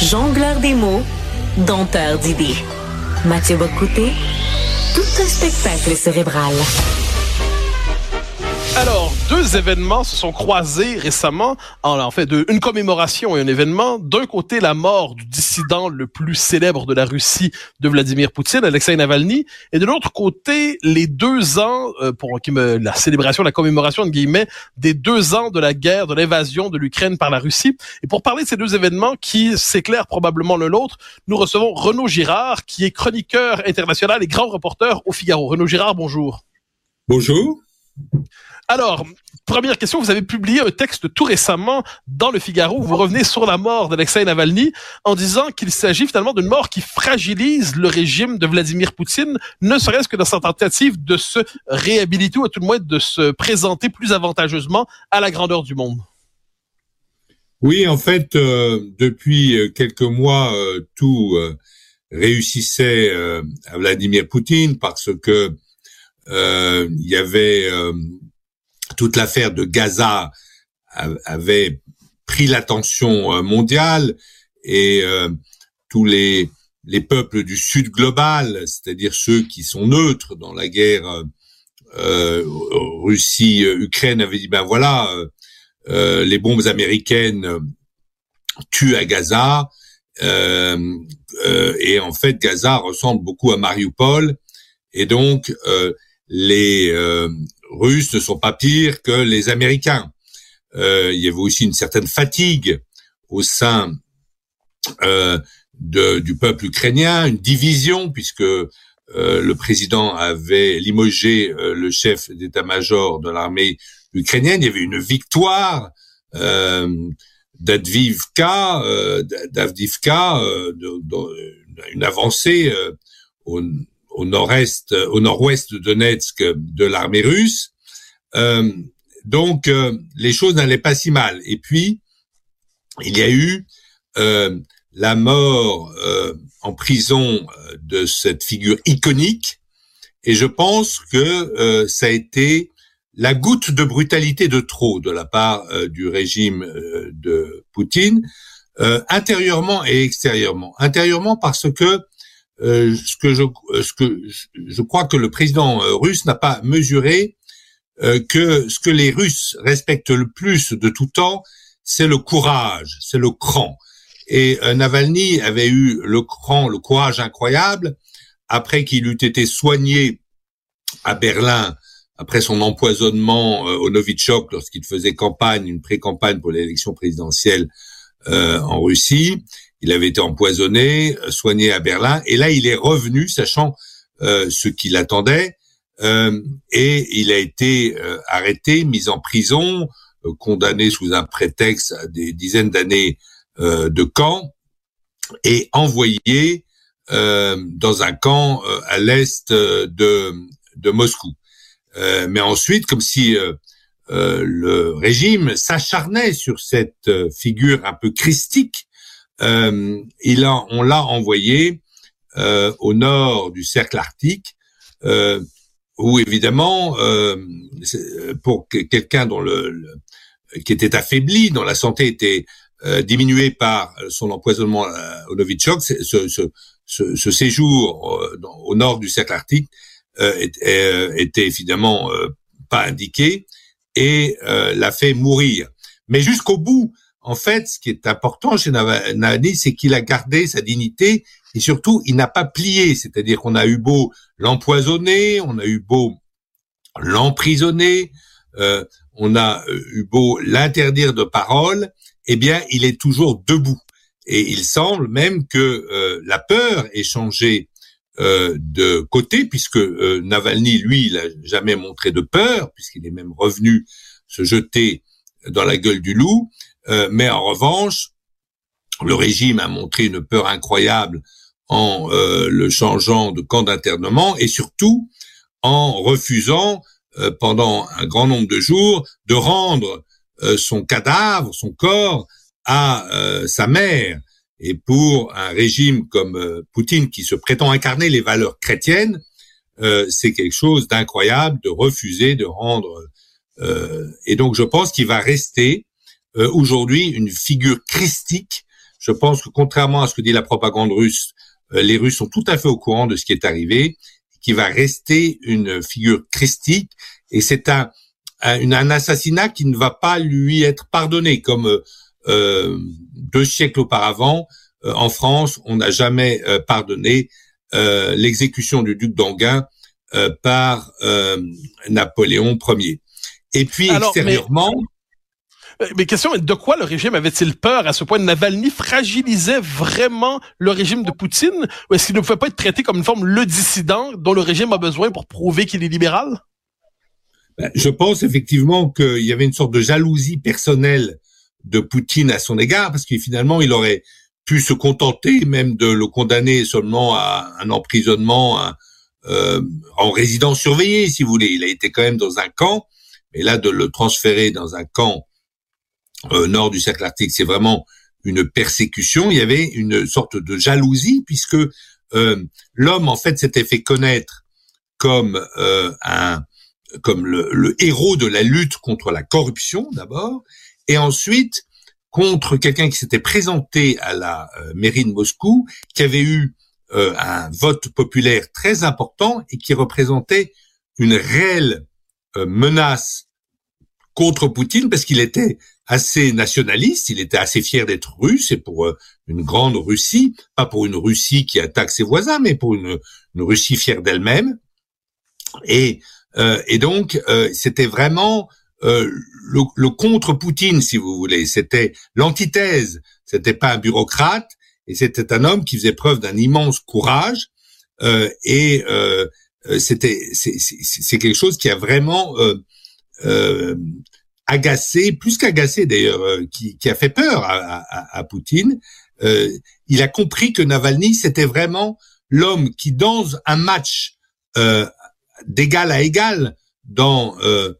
Jongleur des mots, dompteur d'idées. Mathieu Bocouté, tout un spectacle cérébral. Alors, deux événements se sont croisés récemment, en, fait, une commémoration et un événement. D'un côté, la mort du dissident le plus célèbre de la Russie de Vladimir Poutine, Alexei Navalny, et de l'autre côté, les deux ans, euh, pour qui me, la célébration, la commémoration, de guillemets, des deux ans de la guerre, de l'invasion de l'Ukraine par la Russie. Et pour parler de ces deux événements qui s'éclairent probablement l'un l'autre, nous recevons Renaud Girard, qui est chroniqueur international et grand reporter au Figaro. Renaud Girard, bonjour. Bonjour. Alors, première question, vous avez publié un texte tout récemment dans le Figaro où vous revenez sur la mort d'Alexei Navalny en disant qu'il s'agit finalement d'une mort qui fragilise le régime de Vladimir Poutine, ne serait-ce que dans sa tentative de se réhabiliter ou à tout le moins de se présenter plus avantageusement à la grandeur du monde. Oui, en fait, euh, depuis quelques mois, euh, tout euh, réussissait à Vladimir Poutine parce que il y avait toute l'affaire de Gaza avait pris l'attention euh, mondiale et euh, tous les les peuples du Sud global, c'est-à-dire ceux qui sont neutres dans la guerre euh, Russie-Ukraine, avaient dit ben voilà, les bombes américaines tuent à Gaza et en fait Gaza ressemble beaucoup à Mariupol et donc les Russes ne sont pas pires que les Américains. Euh, il y avait aussi une certaine fatigue au sein euh, de, du peuple ukrainien, une division puisque euh, le président avait limogé euh, le chef d'état-major de l'armée ukrainienne. Il y avait une victoire euh, d'Advivka, euh, d'Avdivka, une avancée au, au nord-est, euh, au nord-ouest de Donetsk de l'armée russe. Euh, donc euh, les choses n'allaient pas si mal. Et puis il y a eu la mort en prison de cette figure iconique, et je pense que ça a été la goutte de brutalité de trop de la part du régime de Poutine, intérieurement et extérieurement. Intérieurement parce que euh, ce que je ce que je crois que le président euh, russe n'a pas mesuré euh, que ce que les Russes respectent le plus de tout temps, c'est le courage, c'est le cran. Et Navalny avait eu le cran, le courage incroyable après qu'il eût été soigné à Berlin après son empoisonnement au Novichok lorsqu'il faisait campagne, une pré-campagne pour l'élection présidentielle en Russie. Il avait été empoisonné, euh, soigné à Berlin, et là il est revenu, sachant euh, ce qu'il attendait, euh, et il a été euh, arrêté, mis en prison, condamné sous un prétexte à des dizaines d'années de camp, et envoyé dans un camp à l'est de, Moscou. mais ensuite, comme si le régime s'acharnait sur cette figure un peu christique il a, on l'a envoyé euh, au nord du cercle arctique, euh, où évidemment, euh, pour quelqu'un dont le, qui était affaibli, dont la santé était euh, diminuée par son empoisonnement au Novichok, ce, ce, ce, ce séjour au nord du cercle arctique était évidemment pas indiqué et l'a fait mourir. Mais jusqu'au bout, en fait, ce qui est important chez Navalny, c'est qu'il a gardé sa dignité et surtout, il n'a pas plié. C'est-à-dire qu'on a eu beau l'empoisonner, on a eu beau l'emprisonner, euh, on a euh, eu beau l'interdire de parole, eh bien, il est toujours debout. Et il semble même que euh, la peur ait changé de côté, puisque Navalny, lui, il n'a jamais montré de peur, puisqu'il est même revenu se jeter dans la gueule du loup. Euh, mais en revanche, le régime a montré une peur incroyable en euh, le changeant de camp d'internement et surtout en refusant euh, pendant un grand nombre de jours de rendre son cadavre, son corps à sa mère. Et pour un régime comme Poutine qui se prétend incarner les valeurs chrétiennes, c'est quelque chose d'incroyable de refuser de rendre. et donc je pense qu'il va rester euh, aujourd'hui une figure christique je pense que contrairement à ce que dit la propagande russe, les Russes sont tout à fait au courant de ce qui est arrivé, qui va rester une figure christique, et c'est un, un, un, assassinat qui ne va pas lui être pardonné, comme euh, deux siècles auparavant, en France, on n'a jamais pardonné l'exécution du duc d'Anguin par Napoléon Ier. Et puis extérieurement. Mais... mais... question de quoi le régime avait-il peur à ce point? Navalny fragilisait vraiment le régime de Poutine ou est-ce qu'il ne pouvait pas être traité comme une forme le dissident dont le régime a besoin pour prouver qu'il est libéral? Ben, Je pense effectivement qu'il y avait une sorte de jalousie personnelle de Poutine à son égard parce que finalement il aurait pu se contenter même de le condamner seulement à un emprisonnement euh, en résidence surveillée si vous voulez. Il a été quand même dans un camp et là, de le transférer dans un camp euh, nord du cercle arctique, c'est vraiment une persécution. Il y avait une sorte de jalousie puisque euh, l'homme en fait s'était fait connaître comme euh, un comme le, le, héros de la lutte contre la corruption d'abord, et ensuite contre quelqu'un qui s'était présenté à la mairie de Moscou, qui avait eu un vote populaire très important et qui représentait une réelle menace contre Poutine parce qu'il était assez nationaliste, il était assez fier d'être russe et pour euh, une grande Russie, pas pour une Russie qui attaque ses voisins, mais pour une, Russie fière d'elle-même. Et, euh, et donc, euh, c'était vraiment le, le, contre Poutine, si vous voulez. C'était l'antithèse. C'était pas un bureaucrate et c'était un homme qui faisait preuve d'un immense courage. et c'était c'est quelque chose qui a vraiment euh, agacé, plus qu'agacé d'ailleurs, euh, qui, a fait peur à, Poutine. Euh, il a compris que Navalny, c'était vraiment l'homme qui, dans un match euh, d'égal à égal, dans euh,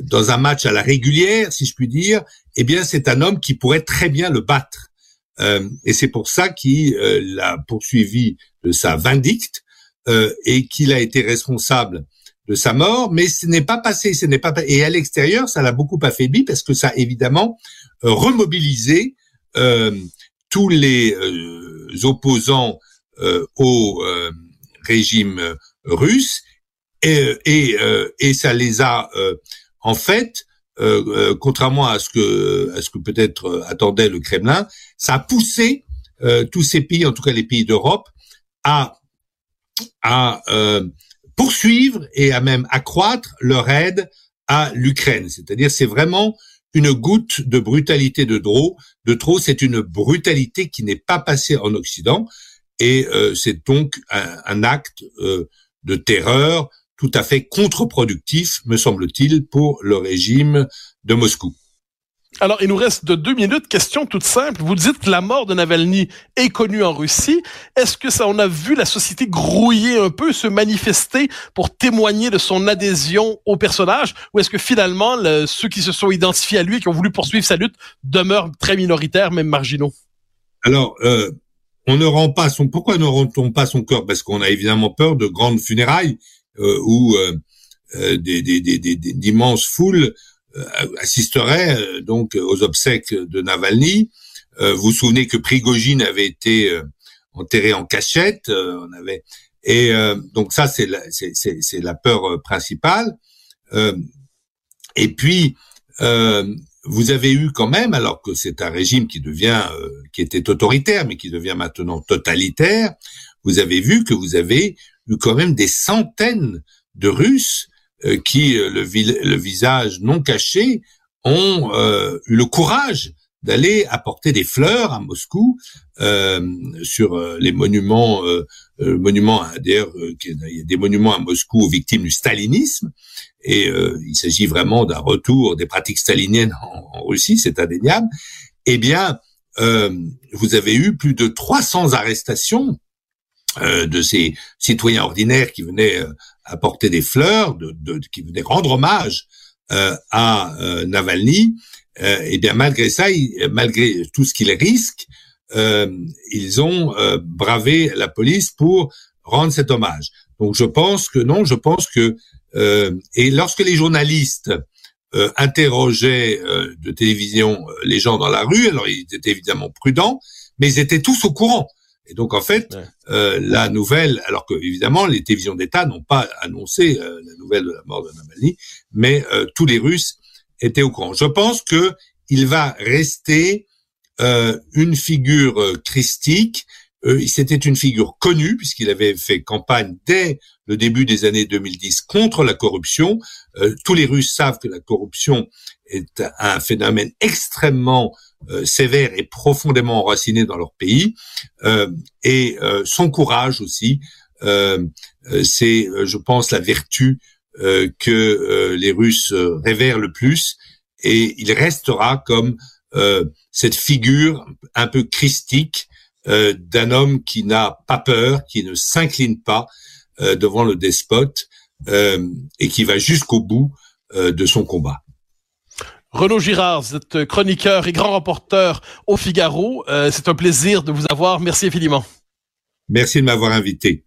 dans un match à la régulière, si je puis dire, eh bien, c'est un homme qui pourrait très bien le battre. Euh, et c'est pour ça qu'il l'a poursuivi de sa vindicte et qu'il a été responsable de sa mort, mais ce n'est pas passé, ce n'est pas et à l'extérieur, ça l'a beaucoup affaibli parce que ça a évidemment euh, remobilisé euh, tous les euh, opposants au régime russe et et, et ça les a en fait contrairement à ce que à ce que peut-être attendait le Kremlin, ça a poussé tous ces pays, en tout cas les pays d'Europe, à à poursuivre et à même accroître leur aide à l'Ukraine. C'est-à-dire, c'est vraiment une goutte de brutalité de trop. De trop, c'est une brutalité qui n'est pas passée en Occident, et euh, c'est donc un, acte euh, de terreur tout à fait contre-productif, me semble-t-il, pour le régime de Moscou. Alors, il nous reste de deux minutes. Question toute simple. Vous dites que la mort de Navalny est connue en Russie. Est-ce que ça, on a vu la société grouiller un peu, se manifester pour témoigner de son adhésion au personnage, ou est-ce que finalement ceux qui se sont identifiés à lui, qui ont voulu poursuivre sa lutte, demeurent très minoritaires, même marginaux? Alors, euh, on ne rend pas son. Pourquoi ne rend-on pas son corps? Parce qu'on a évidemment peur de grandes funérailles euh, ou euh, euh d'immenses foules euh, assisterait euh, donc aux obsèques de Navalny. Euh, vous vous souvenez que Prigogine avait été enterré en cachette, on avait et donc ça c'est la, c'est la peur principale. et puis vous avez eu quand même, alors que c'est un régime qui devient, qui était autoritaire, mais qui devient maintenant totalitaire, vous avez vu que vous avez eu quand même des centaines de Russes euh, qui, euh, le, le, visage non caché, ont euh, eu le courage d'aller apporter des fleurs à Moscou sur les monuments, monuments d'ailleurs il y a des monuments à Moscou aux victimes du stalinisme et il s'agit vraiment d'un retour des pratiques staliniennes en, en Russie, c'est indéniable. Eh bien, vous avez eu plus de 300 arrestations de ces citoyens ordinaires qui venaient apporter des fleurs, de, qui venaient rendre hommage euh, à euh, Navalny, euh, et bien malgré ça, malgré tout ce qu'ils risquent, euh, ils ont euh, bravé la police pour rendre cet hommage. Donc je pense que non, je pense que et lorsque les journalistes interrogeaient de télévision les gens dans la rue, alors ils étaient évidemment prudents, mais ils étaient tous au courant. Et donc en fait, euh, la nouvelle, alors que évidemment les télévisions d'État n'ont pas annoncé euh, la nouvelle de la mort de Navalny, mais euh, tous les Russes étaient au courant. Je pense que il va rester une figure christique. C'était une figure connue puisqu'il avait fait campagne dès le début des années 2010 contre la corruption. tous les Russes savent que la corruption est un phénomène extrêmement euh, sévère et profondément enraciné dans leur pays, euh, et euh, son courage aussi, c'est, je pense, la vertu que les Russes révèrent le plus, et il restera comme cette figure un peu christique d'un homme qui n'a pas peur, qui ne s'incline pas devant le despote et qui va jusqu'au bout de son combat. Renaud Girard, vous êtes chroniqueur et grand reporter au Figaro. Euh, c'est un plaisir de vous avoir. Merci infiniment. Merci de m'avoir invité.